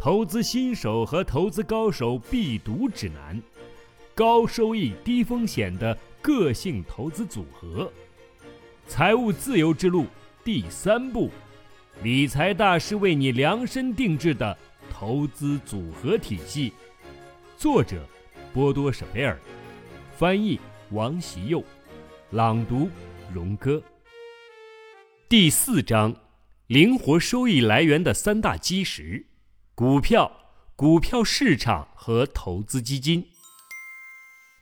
投资新手和投资高手必读指南，高收益低风险的个性投资组合，财务自由之路第三步，理财大师为你量身定制的投资组合体系。作者：波多舍贝尔，翻译：王习佑，朗读：荣哥。第四章：灵活收益来源的三大基石。股票、股票市场和投资基金。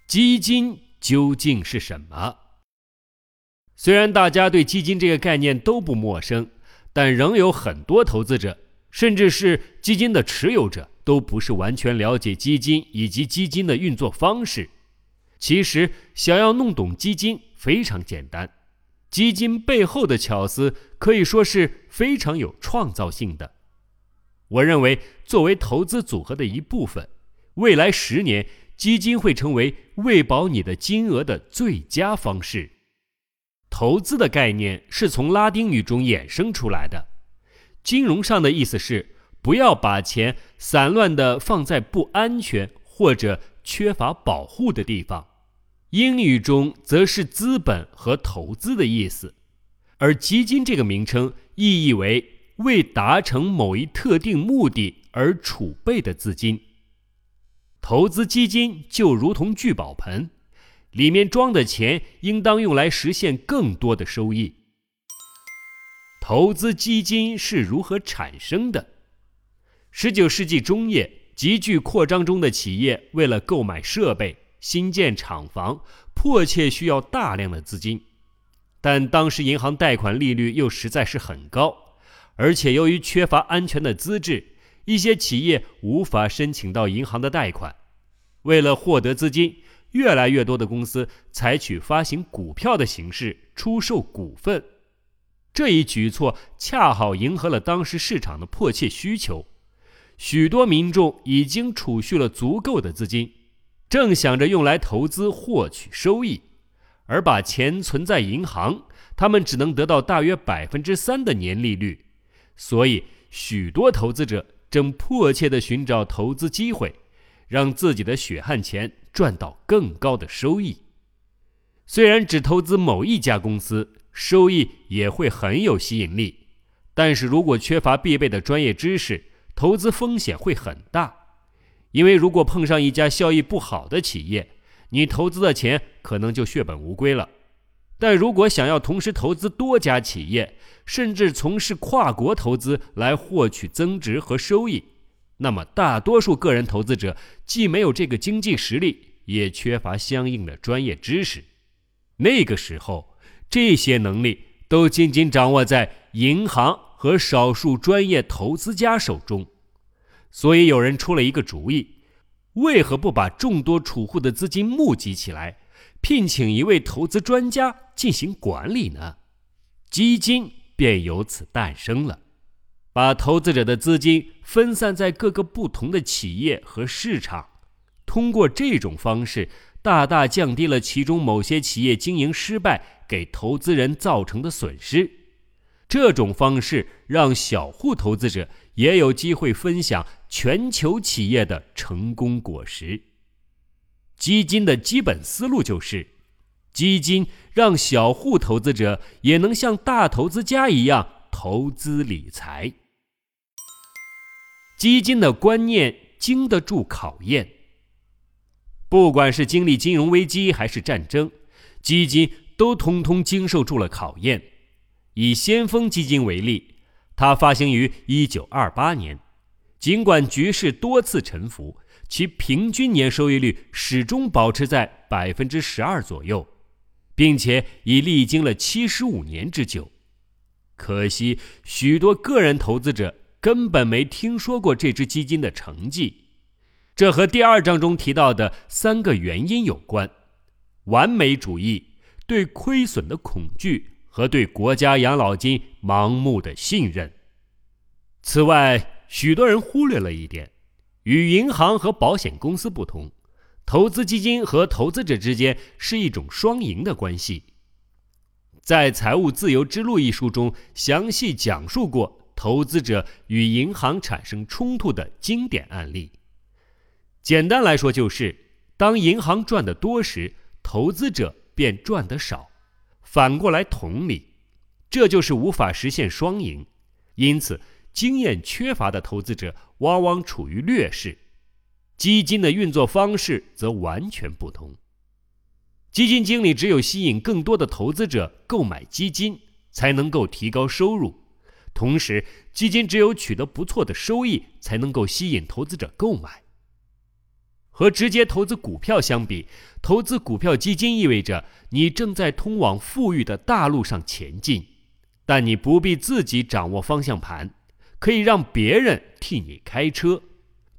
基金究竟是什么？虽然大家对基金这个概念都不陌生，但仍有很多投资者，甚至是基金的持有者，都不是完全了解基金以及基金的运作方式。其实，想要弄懂基金非常简单，基金背后的巧思可以说是非常有创造性的。我认为，作为投资组合的一部分，未来十年基金会成为喂饱你的金额的最佳方式。投资的概念是从拉丁语中衍生出来的，金融上的意思是不要把钱散乱地放在不安全或者缺乏保护的地方。英语中则是资本和投资的意思，而基金这个名称意义为。为达成某一特定目的而储备的资金，投资基金就如同聚宝盆，里面装的钱应当用来实现更多的收益。投资基金是如何产生的？十九世纪中叶，急剧扩张中的企业为了购买设备、新建厂房，迫切需要大量的资金，但当时银行贷款利率又实在是很高。而且由于缺乏安全的资质，一些企业无法申请到银行的贷款。为了获得资金，越来越多的公司采取发行股票的形式出售股份。这一举措恰好迎合了当时市场的迫切需求。许多民众已经储蓄了足够的资金，正想着用来投资获取收益，而把钱存在银行，他们只能得到大约百分之三的年利率。所以，许多投资者正迫切地寻找投资机会，让自己的血汗钱赚到更高的收益。虽然只投资某一家公司，收益也会很有吸引力，但是如果缺乏必备的专业知识，投资风险会很大。因为如果碰上一家效益不好的企业，你投资的钱可能就血本无归了。但如果想要同时投资多家企业，甚至从事跨国投资来获取增值和收益，那么大多数个人投资者既没有这个经济实力，也缺乏相应的专业知识。那个时候，这些能力都仅仅掌握在银行和少数专业投资家手中。所以，有人出了一个主意：为何不把众多储户的资金募集起来？聘请一位投资专家进行管理呢，基金便由此诞生了。把投资者的资金分散在各个不同的企业和市场，通过这种方式，大大降低了其中某些企业经营失败给投资人造成的损失。这种方式让小户投资者也有机会分享全球企业的成功果实。基金的基本思路就是，基金让小户投资者也能像大投资家一样投资理财。基金的观念经得住考验。不管是经历金融危机还是战争，基金都通通经受住了考验。以先锋基金为例，它发行于一九二八年，尽管局势多次沉浮。其平均年收益率始终保持在百分之十二左右，并且已历经了七十五年之久。可惜，许多个人投资者根本没听说过这支基金的成绩。这和第二章中提到的三个原因有关：完美主义、对亏损的恐惧和对国家养老金盲目的信任。此外，许多人忽略了一点。与银行和保险公司不同，投资基金和投资者之间是一种双赢的关系。在《财务自由之路》一书中，详细讲述过投资者与银行产生冲突的经典案例。简单来说，就是当银行赚得多时，投资者便赚得少；反过来同理，这就是无法实现双赢。因此，经验缺乏的投资者往往处于劣势。基金的运作方式则完全不同。基金经理只有吸引更多的投资者购买基金，才能够提高收入；同时，基金只有取得不错的收益，才能够吸引投资者购买。和直接投资股票相比，投资股票基金意味着你正在通往富裕的大路上前进，但你不必自己掌握方向盘，可以让别人替你开车。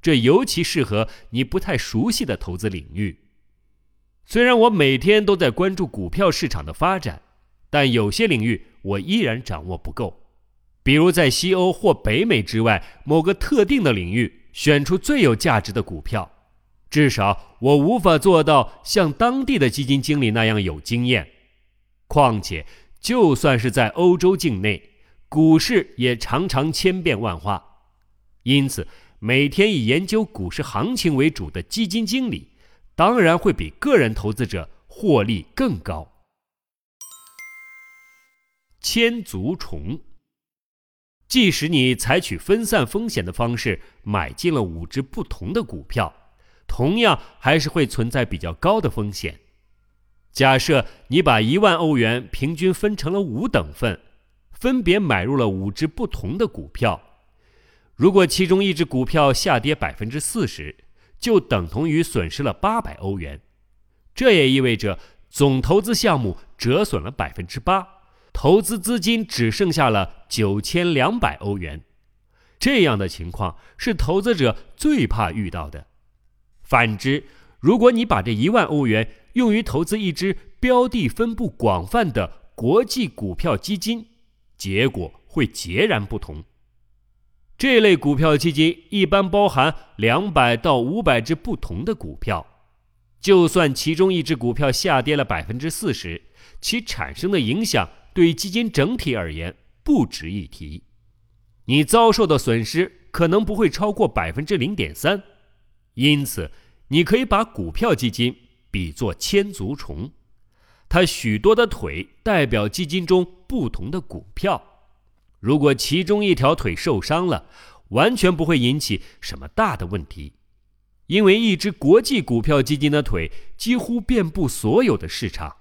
这尤其适合你不太熟悉的投资领域。虽然我每天都在关注股票市场的发展，但有些领域我依然掌握不够。比如在西欧或北美之外某个特定的领域选出最有价值的股票，至少我无法做到像当地的基金经理那样有经验。况且，就算是在欧洲境内，股市也常常千变万化，因此。每天以研究股市行情为主的基金经理，当然会比个人投资者获利更高。千足虫，即使你采取分散风险的方式买进了五只不同的股票，同样还是会存在比较高的风险。假设你把一万欧元平均分成了五等份，分别买入了五只不同的股票。如果其中一只股票下跌百分之四十，就等同于损失了八百欧元。这也意味着总投资项目折损了百分之八，投资资金只剩下了九千两百欧元。这样的情况是投资者最怕遇到的。反之，如果你把这一万欧元用于投资一只标的分布广泛的国际股票基金，结果会截然不同。这类股票基金一般包含两百到五百只不同的股票，就算其中一只股票下跌了百分之四十，其产生的影响对基金整体而言不值一提。你遭受的损失可能不会超过百分之零点三，因此你可以把股票基金比作千足虫，它许多的腿代表基金中不同的股票。如果其中一条腿受伤了，完全不会引起什么大的问题，因为一只国际股票基金的腿几乎遍布所有的市场，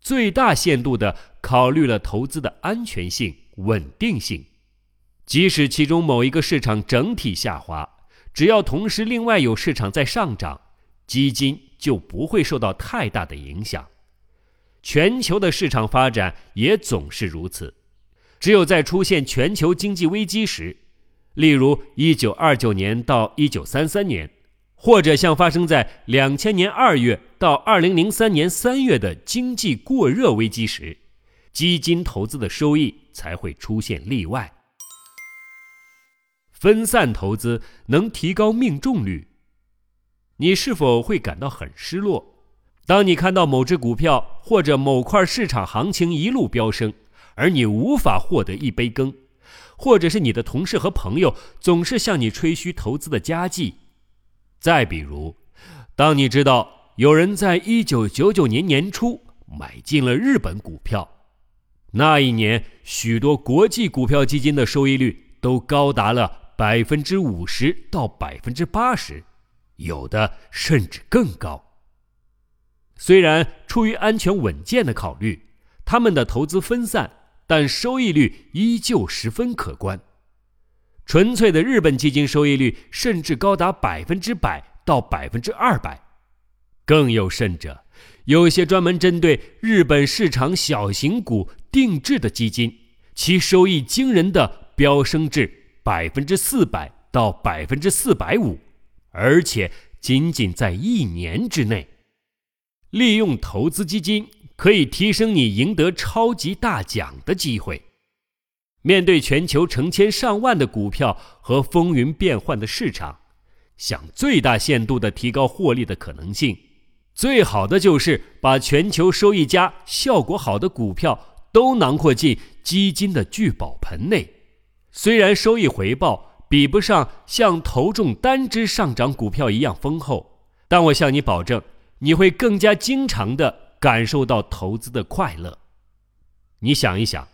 最大限度地考虑了投资的安全性、稳定性。即使其中某一个市场整体下滑，只要同时另外有市场在上涨，基金就不会受到太大的影响。全球的市场发展也总是如此。只有在出现全球经济危机时，例如1929年到1933年，或者像发生在2000年2月到2003年3月的经济过热危机时，基金投资的收益才会出现例外。分散投资能提高命中率。你是否会感到很失落？当你看到某只股票或者某块市场行情一路飙升？而你无法获得一杯羹，或者是你的同事和朋友总是向你吹嘘投资的佳绩。再比如，当你知道有人在一九九九年年初买进了日本股票，那一年许多国际股票基金的收益率都高达了百分之五十到百分之八十，有的甚至更高。虽然出于安全稳健的考虑，他们的投资分散。但收益率依旧十分可观，纯粹的日本基金收益率甚至高达百分之百到百分之二百。更有甚者，有些专门针对日本市场小型股定制的基金，其收益惊人的飙升至百分之四百到百分之四百五，而且仅仅在一年之内。利用投资基金。可以提升你赢得超级大奖的机会。面对全球成千上万的股票和风云变幻的市场，想最大限度的提高获利的可能性，最好的就是把全球收益佳、效果好的股票都囊括进基金的聚宝盆内。虽然收益回报比不上像投中单只上涨股票一样丰厚，但我向你保证，你会更加经常的感受到投资的快乐。你想一想，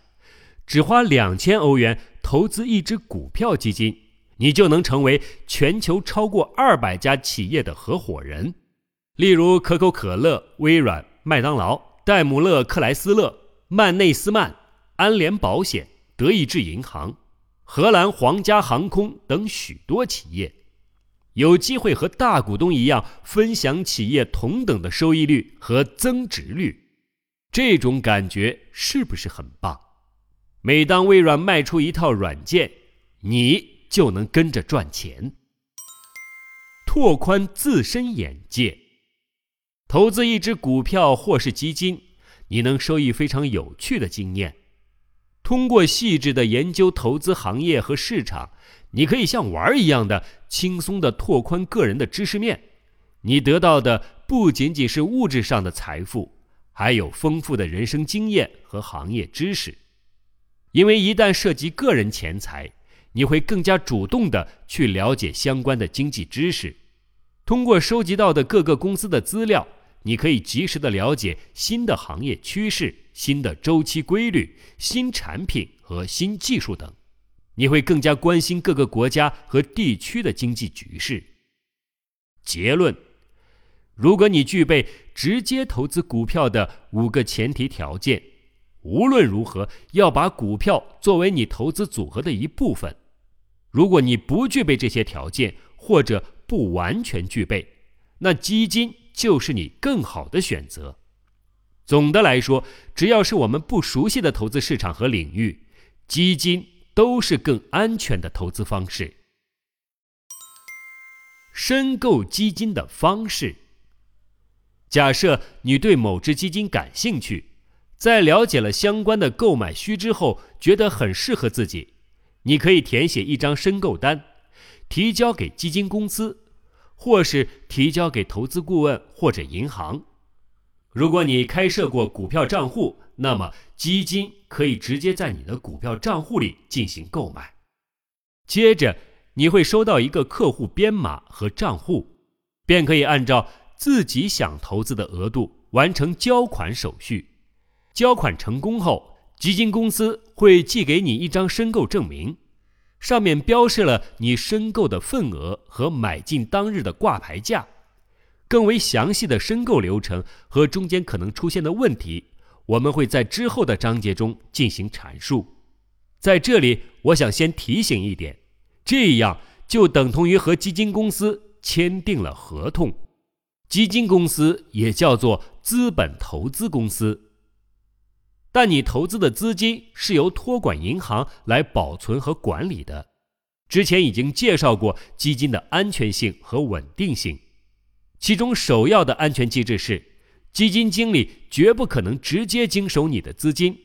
只花两千欧元投资一只股票基金，你就能成为全球超过二百家企业的合伙人，例如可口可乐、微软、麦当劳、戴姆勒克莱斯勒、曼内斯曼、安联保险、德意志银行、荷兰皇家航空等许多企业，有机会和大股东一样分享企业同等的收益率和增值率。这种感觉是不是很棒？每当微软卖出一套软件，你就能跟着赚钱。拓宽自身眼界，投资一只股票或是基金，你能收益非常有趣的经验。通过细致的研究投资行业和市场，你可以像玩儿一样的轻松的拓宽个人的知识面。你得到的不仅仅是物质上的财富。还有丰富的人生经验和行业知识，因为一旦涉及个人钱财，你会更加主动的去了解相关的经济知识。通过收集到的各个公司的资料，你可以及时的了解新的行业趋势、新的周期规律、新产品和新技术等。你会更加关心各个国家和地区的经济局势。结论。如果你具备直接投资股票的五个前提条件，无论如何要把股票作为你投资组合的一部分。如果你不具备这些条件，或者不完全具备，那基金就是你更好的选择。总的来说，只要是我们不熟悉的投资市场和领域，基金都是更安全的投资方式。申购基金的方式。假设你对某只基金感兴趣，在了解了相关的购买须知后，觉得很适合自己，你可以填写一张申购单，提交给基金公司，或是提交给投资顾问或者银行。如果你开设过股票账户，那么基金可以直接在你的股票账户里进行购买。接着，你会收到一个客户编码和账户，便可以按照。自己想投资的额度，完成交款手续。交款成功后，基金公司会寄给你一张申购证明，上面标示了你申购的份额和买进当日的挂牌价。更为详细的申购流程和中间可能出现的问题，我们会在之后的章节中进行阐述。在这里，我想先提醒一点：这样就等同于和基金公司签订了合同。基金公司也叫做资本投资公司，但你投资的资金是由托管银行来保存和管理的。之前已经介绍过基金的安全性和稳定性，其中首要的安全机制是，基金经理绝不可能直接经手你的资金，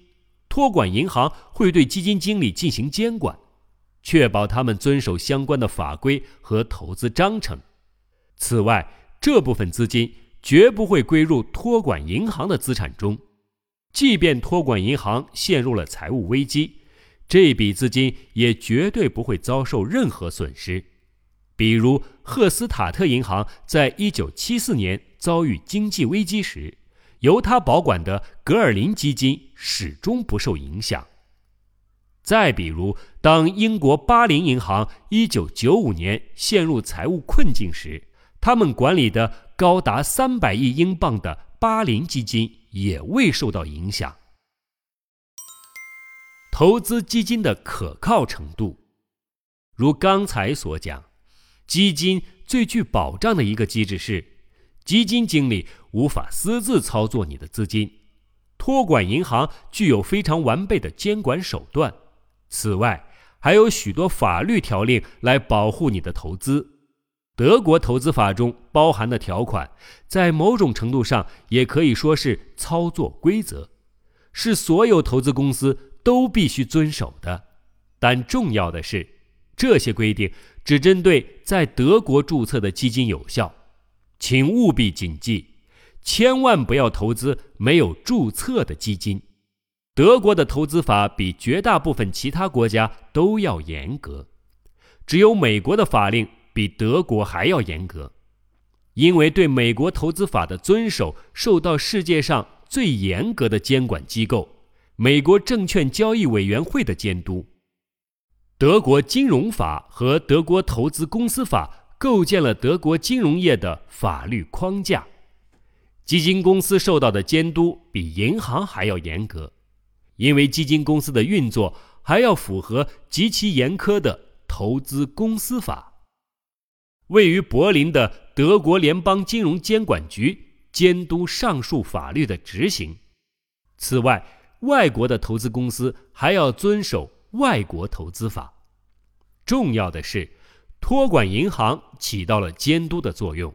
托管银行会对基金经理进行监管，确保他们遵守相关的法规和投资章程。此外，这部分资金绝不会归入托管银行的资产中，即便托管银行陷入了财务危机，这笔资金也绝对不会遭受任何损失。比如，赫斯塔特银行在一九七四年遭遇经济危机时，由他保管的格尔林基金始终不受影响。再比如，当英国巴林银行一九九五年陷入财务困境时，他们管理的高达三百亿英镑的巴林基金也未受到影响。投资基金的可靠程度，如刚才所讲，基金最具保障的一个机制是，基金经理无法私自操作你的资金，托管银行具有非常完备的监管手段。此外，还有许多法律条令来保护你的投资。德国投资法中包含的条款，在某种程度上也可以说是操作规则，是所有投资公司都必须遵守的。但重要的是，这些规定只针对在德国注册的基金有效，请务必谨记，千万不要投资没有注册的基金。德国的投资法比绝大部分其他国家都要严格，只有美国的法令比德国还要严格，因为对美国投资法的遵守受到世界上最严格的监管机构——美国证券交易委员会的监督。德国金融法和德国投资公司法构建了德国金融业的法律框架，基金公司受到的监督比银行还要严格。因为基金公司的运作还要符合极其严苛的投资公司法，位于柏林的德国联邦金融监管局监督上述法律的执行。此外，外国的投资公司还要遵守外国投资法。重要的是，托管银行起到了监督的作用，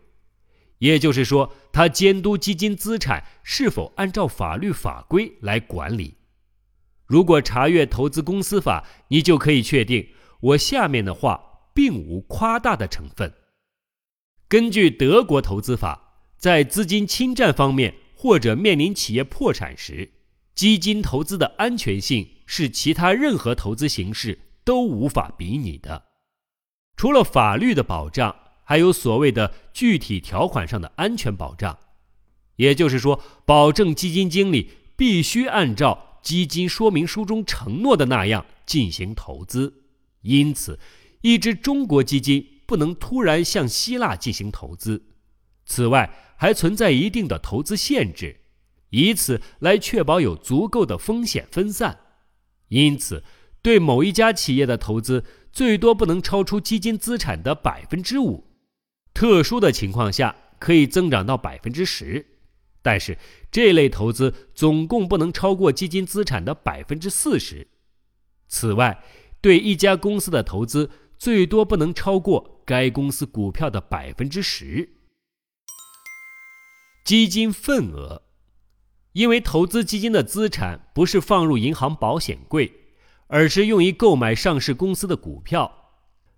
也就是说，它监督基金资产是否按照法律法规来管理。如果查阅投资公司法，你就可以确定我下面的话并无夸大的成分。根据德国投资法，在资金侵占方面或者面临企业破产时，基金投资的安全性是其他任何投资形式都无法比拟的。除了法律的保障，还有所谓的具体条款上的安全保障，也就是说，保证基金经理必须按照。基金说明书中承诺的那样进行投资，因此，一支中国基金不能突然向希腊进行投资。此外，还存在一定的投资限制，以此来确保有足够的风险分散。因此，对某一家企业的投资最多不能超出基金资产的百分之五，特殊的情况下可以增长到百分之十。但是，这类投资总共不能超过基金资产的百分之四十。此外，对一家公司的投资最多不能超过该公司股票的百分之十。基金份额，因为投资基金的资产不是放入银行保险柜，而是用于购买上市公司的股票，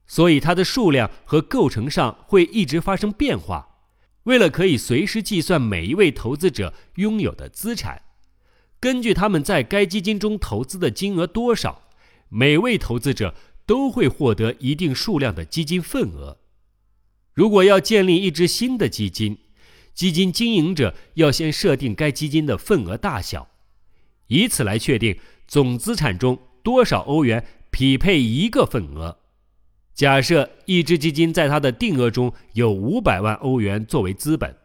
所以它的数量和构成上会一直发生变化。为了可以随时计算每一位投资者拥有的资产，根据他们在该基金中投资的金额多少，每位投资者都会获得一定数量的基金份额。如果要建立一支新的基金，基金经营者要先设定该基金的份额大小，以此来确定总资产中多少欧元匹配一个份额。假设一只基金在它的定额中有五百万欧元作为资本，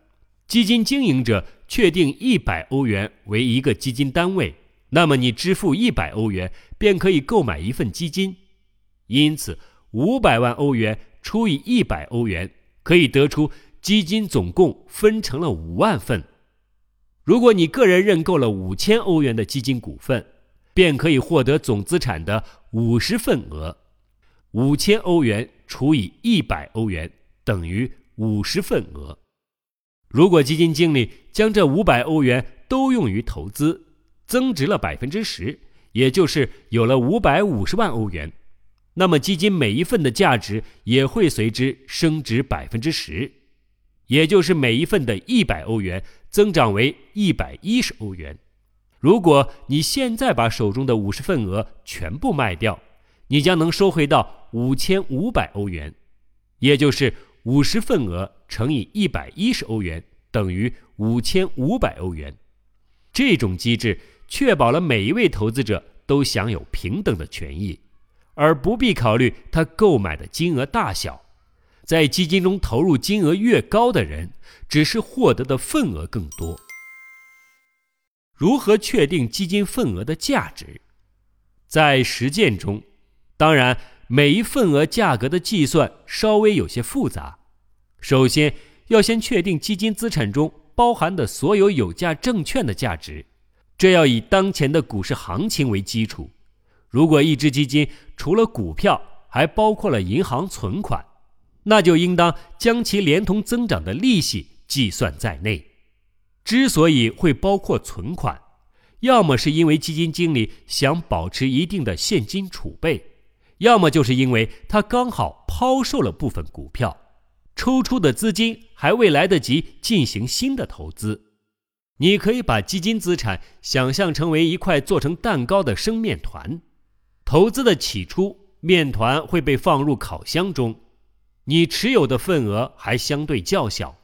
基金经营者确定一百欧元为一个基金单位，那么你支付一百欧元便可以购买一份基金。因此，五百万欧元除以一百欧元，可以得出基金总共分成了五万份。如果你个人认购了五千欧元的基金股份，便可以获得总资产的五十份额。五千欧元除以一百欧元等于五十份额。如果基金经理将这五百欧元都用于投资，增值了百分之十，也就是有了五百五十万欧元，那么基金每一份的价值也会随之升值百分之十，也就是每一份的一百欧元增长为一百一十欧元。如果你现在把手中的五十份额全部卖掉，你将能收回到五千五百欧元，也就是五十份额乘以一百一十欧元等于五千五百欧元。这种机制确保了每一位投资者都享有平等的权益，而不必考虑他购买的金额大小。在基金中投入金额越高的人，只是获得的份额更多。如何确定基金份额的价值？在实践中。当然，每一份额价格的计算稍微有些复杂。首先要先确定基金资产中包含的所有有价证券的价值，这要以当前的股市行情为基础。如果一只基金除了股票还包括了银行存款，那就应当将其连同增长的利息计算在内。之所以会包括存款，要么是因为基金经理想保持一定的现金储备。要么就是因为他刚好抛售了部分股票，抽出的资金还未来得及进行新的投资。你可以把基金资产想象成为一块做成蛋糕的生面团。投资的起初，面团会被放入烤箱中，你持有的份额还相对较小。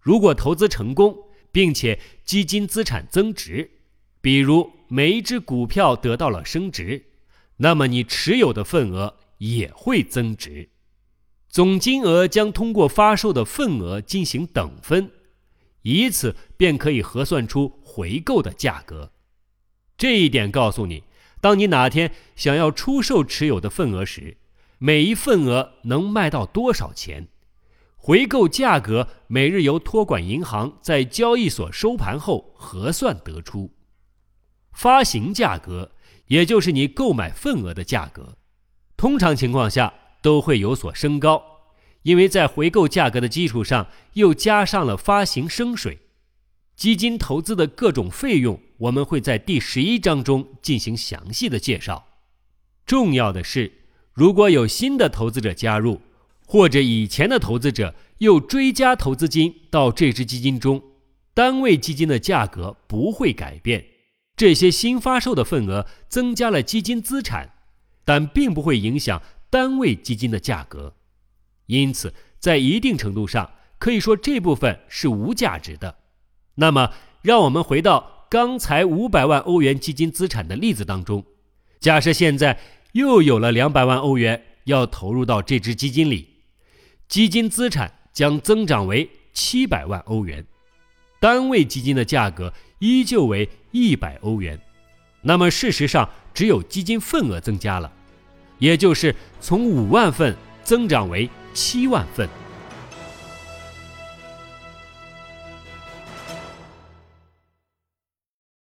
如果投资成功，并且基金资产增值，比如每一只股票得到了升值，那么你持有的份额也会增值。总金额将通过发售的份额进行等分。以此便可以核算出回购的价格。这一点告诉你，当你哪天想要出售持有的份额时，每一份额能卖到多少钱？回购价格每日由托管银行在交易所收盘后核算得出。发行价格，也就是你购买份额的价格，通常情况下都会有所升高。因为在回购价格的基础上，又加上了发行升水，基金投资的各种费用，我们会在第十一章中进行详细的介绍。重要的是，如果有新的投资者加入，或者以前的投资者又追加投资金到这支基金中，单位基金的价格不会改变。这些新发售的份额增加了基金资产，但并不会影响单位基金的价格。因此，在一定程度上可以说这部分是无价值的。那么，让我们回到刚才五百万欧元基金资产的例子当中，假设现在又有了两百万欧元要投入到这支基金里，基金资产将增长为七百万欧元，单位基金的价格依旧为一百欧元。那么，事实上只有基金份额增加了，也就是从五万份增长为。七万份。